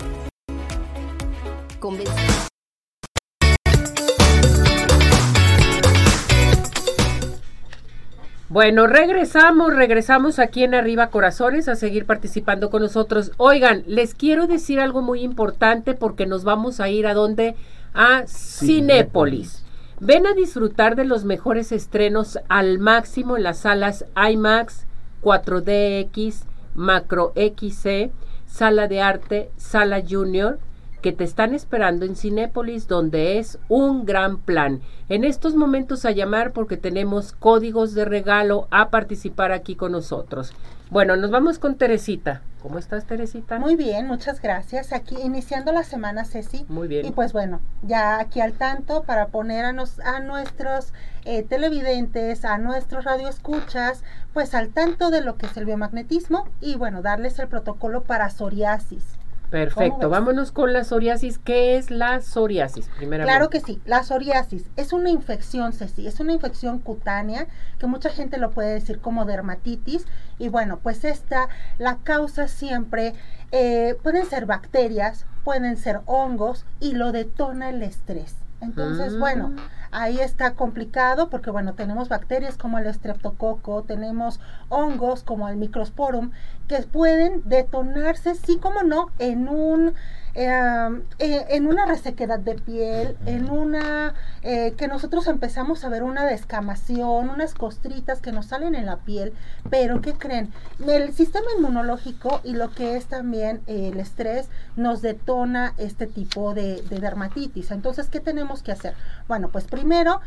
Bueno, regresamos, regresamos aquí en Arriba Corazones a seguir participando con nosotros. Oigan, les quiero decir algo muy importante porque nos vamos a ir a donde? A Cinépolis. Ven a disfrutar de los mejores estrenos al máximo en las salas IMAX, 4DX, Macro XC, Sala de Arte, Sala Junior que te están esperando en Cinépolis, donde es un gran plan. En estos momentos a llamar porque tenemos códigos de regalo a participar aquí con nosotros. Bueno, nos vamos con Teresita. ¿Cómo estás, Teresita? Muy bien, muchas gracias. Aquí iniciando la semana, Ceci. Muy bien. Y pues bueno, ya aquí al tanto para poner a, nos, a nuestros eh, televidentes, a nuestros radioescuchas, pues al tanto de lo que es el biomagnetismo y bueno, darles el protocolo para psoriasis. Perfecto, vámonos con la psoriasis. ¿Qué es la psoriasis? Claro que sí, la psoriasis es una infección, Ceci, es una infección cutánea que mucha gente lo puede decir como dermatitis y bueno, pues esta la causa siempre, eh, pueden ser bacterias, pueden ser hongos y lo detona el estrés. Entonces, bueno, mm. Ahí está complicado porque, bueno, tenemos bacterias como el estreptococo, tenemos hongos como el microsporum que pueden detonarse, sí como no, en un eh, en una resequedad de piel, en una eh, que nosotros empezamos a ver una descamación, unas costritas que nos salen en la piel, pero ¿qué creen? El sistema inmunológico y lo que es también el estrés nos detona este tipo de, de dermatitis. Entonces, ¿qué tenemos que hacer? Bueno, pues primero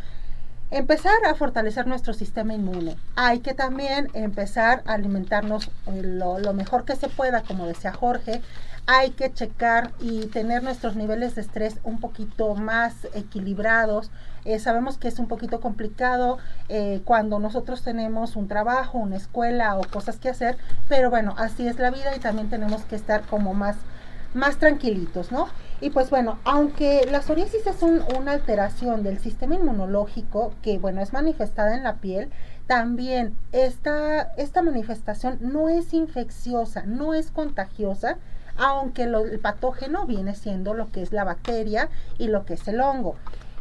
empezar a fortalecer nuestro sistema inmune. Hay que también empezar a alimentarnos eh, lo, lo, mejor que se pueda, como decía Jorge, hay que checar y tener nuestros niveles de estrés un poquito más equilibrados. Eh, sabemos que es un poquito complicado eh, cuando nosotros tenemos un trabajo, una escuela o cosas que hacer, pero bueno, así es la vida y también tenemos que estar como más, más tranquilitos, ¿no? Y pues bueno, aunque la psoriasis es una alteración del sistema inmunológico que bueno, es manifestada en la piel, también esta, esta manifestación no es infecciosa, no es contagiosa, aunque el patógeno viene siendo lo que es la bacteria y lo que es el hongo.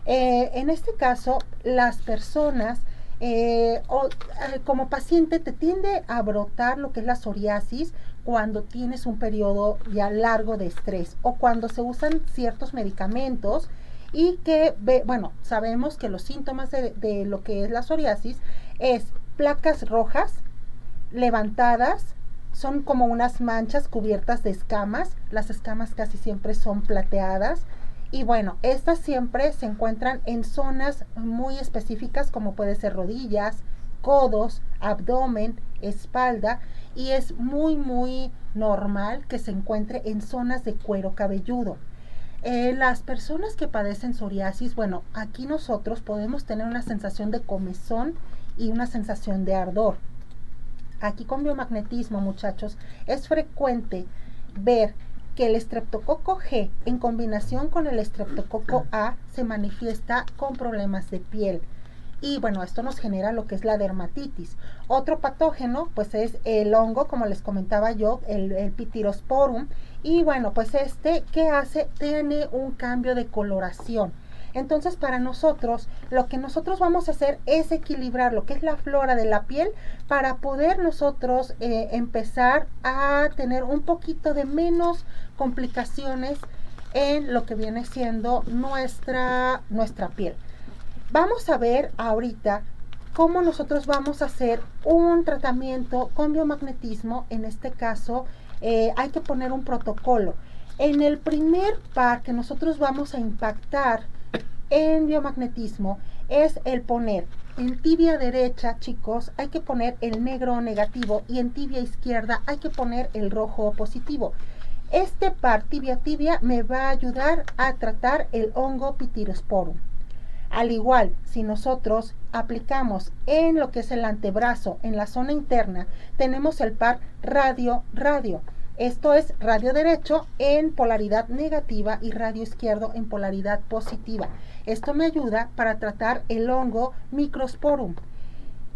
Eh, en este caso, las personas eh, eh, como paciente te tiende a brotar lo que es la psoriasis cuando tienes un periodo ya largo de estrés o cuando se usan ciertos medicamentos y que, bueno, sabemos que los síntomas de lo que es la psoriasis es placas rojas levantadas, son como unas manchas cubiertas de escamas. Las escamas casi siempre son plateadas. Y bueno, estas siempre se encuentran en zonas muy específicas como puede ser rodillas, codos, abdomen, espalda y es muy muy normal que se encuentre en zonas de cuero cabelludo. Eh, las personas que padecen psoriasis, bueno, aquí nosotros podemos tener una sensación de comezón y una sensación de ardor. Aquí con biomagnetismo, muchachos, es frecuente ver que el estreptococo G en combinación con el estreptococo A se manifiesta con problemas de piel. Y bueno, esto nos genera lo que es la dermatitis. Otro patógeno, pues es el hongo, como les comentaba yo, el, el pitirosporum. Y bueno, pues este, ¿qué hace? Tiene un cambio de coloración. Entonces, para nosotros, lo que nosotros vamos a hacer es equilibrar lo que es la flora de la piel para poder nosotros eh, empezar a tener un poquito de menos complicaciones en lo que viene siendo nuestra, nuestra piel. Vamos a ver ahorita cómo nosotros vamos a hacer un tratamiento con biomagnetismo. En este caso, eh, hay que poner un protocolo. En el primer par que nosotros vamos a impactar en biomagnetismo es el poner en tibia derecha, chicos, hay que poner el negro negativo y en tibia izquierda hay que poner el rojo positivo. Este par tibia tibia me va a ayudar a tratar el hongo pitirosporum. Al igual, si nosotros aplicamos en lo que es el antebrazo, en la zona interna, tenemos el par radio-radio. Esto es radio derecho en polaridad negativa y radio izquierdo en polaridad positiva. Esto me ayuda para tratar el hongo microsporum.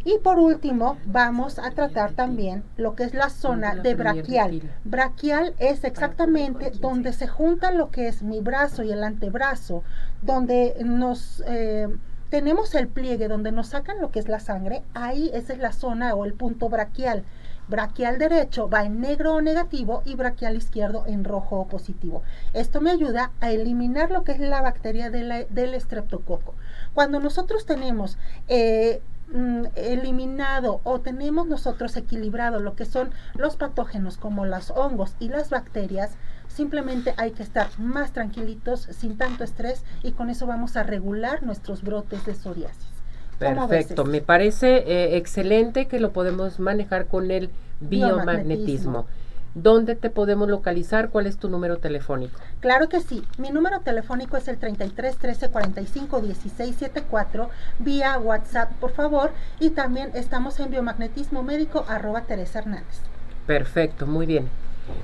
Y por último, vamos a tratar también lo que es la zona de braquial. Braquial es exactamente donde se junta lo que es mi brazo y el antebrazo, donde nos eh, tenemos el pliegue, donde nos sacan lo que es la sangre. Ahí esa es la zona o el punto braquial. Braquial derecho va en negro o negativo y braquial izquierdo en rojo o positivo. Esto me ayuda a eliminar lo que es la bacteria del estreptococo. Cuando nosotros tenemos eh, Mm, eliminado o tenemos nosotros equilibrado lo que son los patógenos como los hongos y las bacterias, simplemente hay que estar más tranquilitos, sin tanto estrés y con eso vamos a regular nuestros brotes de psoriasis. Perfecto, me parece eh, excelente que lo podemos manejar con el biomagnetismo. ¿Dónde te podemos localizar? ¿Cuál es tu número telefónico? Claro que sí. Mi número telefónico es el 33 13 45 16 74 vía WhatsApp, por favor. Y también estamos en biomagnetismo médico arroba Teresa Hernández. Perfecto, muy bien.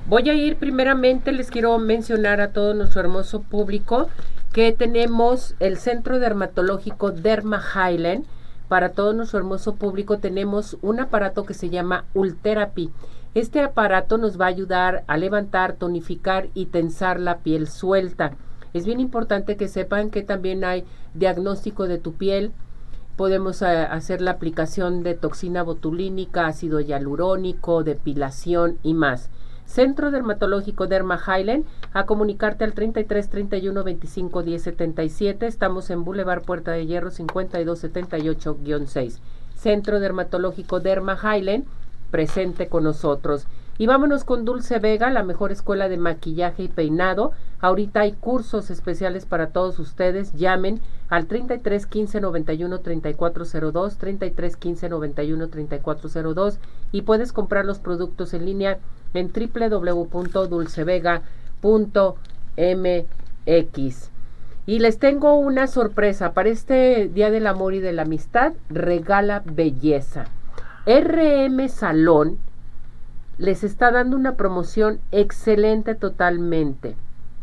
Voy a ir primeramente, les quiero mencionar a todo nuestro hermoso público que tenemos el Centro Dermatológico Derma Highland. Para todo nuestro hermoso público tenemos un aparato que se llama Ultherapy. Este aparato nos va a ayudar a levantar, tonificar y tensar la piel suelta. Es bien importante que sepan que también hay diagnóstico de tu piel. Podemos eh, hacer la aplicación de toxina botulínica, ácido hialurónico, depilación y más. Centro Dermatológico Derma Highland, a comunicarte al 33 31 25 10 77. Estamos en Boulevard Puerta de Hierro 52 78-6. Centro Dermatológico Derma Highland presente con nosotros. Y vámonos con Dulce Vega, la mejor escuela de maquillaje y peinado. Ahorita hay cursos especiales para todos ustedes. Llamen al 33 15 91 3402, 33 15 91 3402 y puedes comprar los productos en línea en www.dulcevega.mx. Y les tengo una sorpresa para este Día del Amor y de la Amistad. Regala belleza. RM Salón les está dando una promoción excelente totalmente.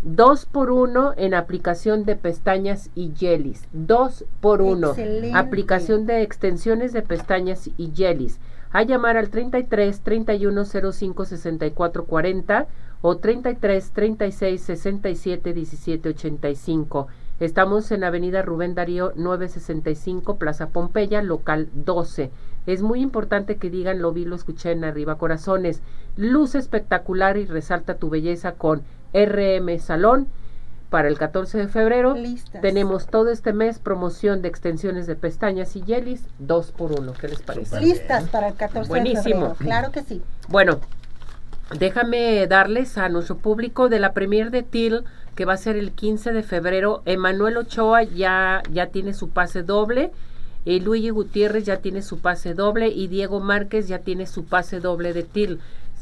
Dos por uno en aplicación de pestañas y jellies. Dos por uno. Aplicación de extensiones de pestañas y jellies. A llamar al 33 31 05 64 40 o 33 36 67 17 85. Estamos en Avenida Rubén Darío 965, Plaza Pompeya, local 12. Es muy importante que digan lo vi, lo escuché en arriba corazones. Luz espectacular y resalta tu belleza con RM Salón. Para el 14 de febrero tenemos todo este mes promoción de extensiones de pestañas y jellies, dos por uno. ¿Qué les parece? Listas para el 14 Buenísimo. de febrero. Claro que sí. Bueno, déjame darles a nuestro público de la premier de TIL que va a ser el 15 de febrero. Emanuel Ochoa ya, ya tiene su pase doble eh, Luigi Gutiérrez ya tiene su pase doble y Diego Márquez ya tiene su pase doble de TIL.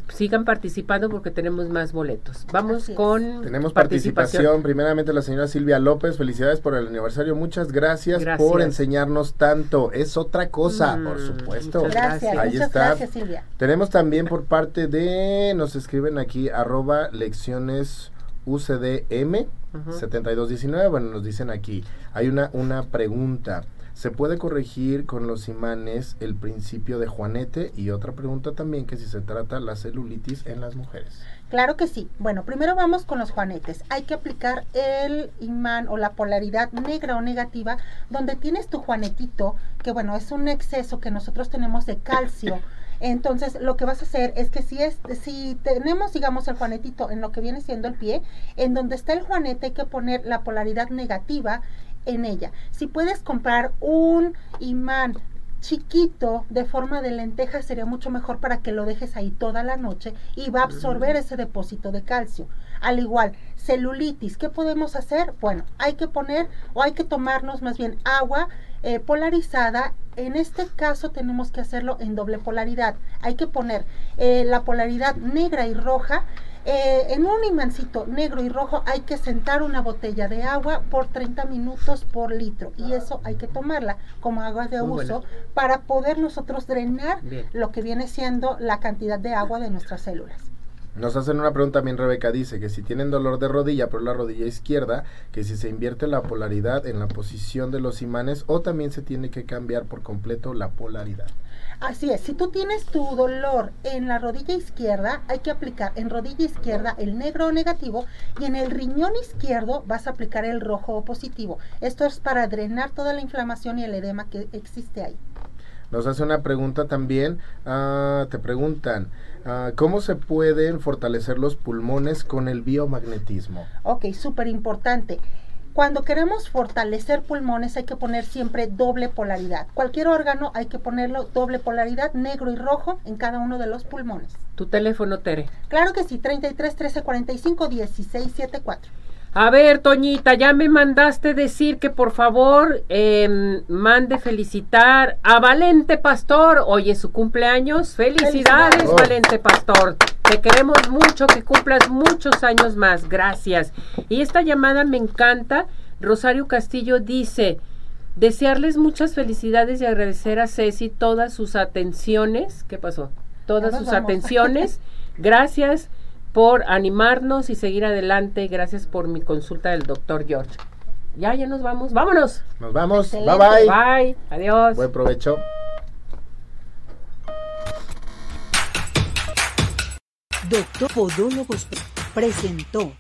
Sigan participando porque tenemos más boletos. Vamos con Tenemos participación. Primeramente la señora Silvia López, felicidades por el aniversario. Muchas gracias, Gracias. por enseñarnos tanto. Es otra cosa, Mm, por supuesto. muchas Gracias, Ahí muchas está. gracias Silvia. Tenemos también por parte de, nos escriben aquí, arroba lecciones UCDM Ujú. 7219. Bueno, nos dicen aquí, hay una, una pregunta. ¿Se puede corregir con los imanes el principio de Juanete? Y otra pregunta también, que si se trata la celulitis en las mujeres. Claro que sí. Bueno, primero vamos con los juanetes. Hay que aplicar el imán o la polaridad negra o negativa donde tienes tu juanetito, que bueno, es un exceso que nosotros tenemos de calcio. Entonces, lo que vas a hacer es que si es si tenemos digamos el juanetito en lo que viene siendo el pie, en donde está el juanete hay que poner la polaridad negativa en ella. Si puedes comprar un imán chiquito de forma de lenteja sería mucho mejor para que lo dejes ahí toda la noche y va a absorber ese depósito de calcio. Al igual, celulitis, ¿qué podemos hacer? Bueno, hay que poner o hay que tomarnos más bien agua eh, polarizada. En este caso tenemos que hacerlo en doble polaridad. Hay que poner eh, la polaridad negra y roja. Eh, en un imancito negro y rojo hay que sentar una botella de agua por 30 minutos por litro y eso hay que tomarla como agua de Muy uso buena. para poder nosotros drenar Bien. lo que viene siendo la cantidad de agua de nuestras células. Nos hacen una pregunta también, Rebeca dice que si tienen dolor de rodilla, por la rodilla izquierda, que si se invierte la polaridad en la posición de los imanes o también se tiene que cambiar por completo la polaridad. Así es, si tú tienes tu dolor en la rodilla izquierda, hay que aplicar en rodilla izquierda el negro o negativo y en el riñón izquierdo vas a aplicar el rojo o positivo. Esto es para drenar toda la inflamación y el edema que existe ahí. Nos hace una pregunta también, ah, te preguntan, ah, ¿cómo se pueden fortalecer los pulmones con el biomagnetismo? Ok, súper importante. Cuando queremos fortalecer pulmones hay que poner siempre doble polaridad. Cualquier órgano hay que ponerlo doble polaridad, negro y rojo en cada uno de los pulmones. tu teléfono, Tere. Claro que sí, 33 13 45 16 74. A ver, Toñita, ya me mandaste decir que por favor em, mande felicitar a Valente Pastor. Hoy es su cumpleaños. Felicidades, Felicidades. Valente Pastor. Te queremos mucho, que cumplas muchos años más. Gracias. Y esta llamada me encanta. Rosario Castillo dice, desearles muchas felicidades y agradecer a Ceci todas sus atenciones. ¿Qué pasó? Todas sus vamos. atenciones. [LAUGHS] Gracias por animarnos y seguir adelante. Gracias por mi consulta del doctor George. Ya, ya nos vamos. Vámonos. Nos vamos, bye Excelente. bye. Bye. Adiós. Buen provecho. Doctor Podólogos presentó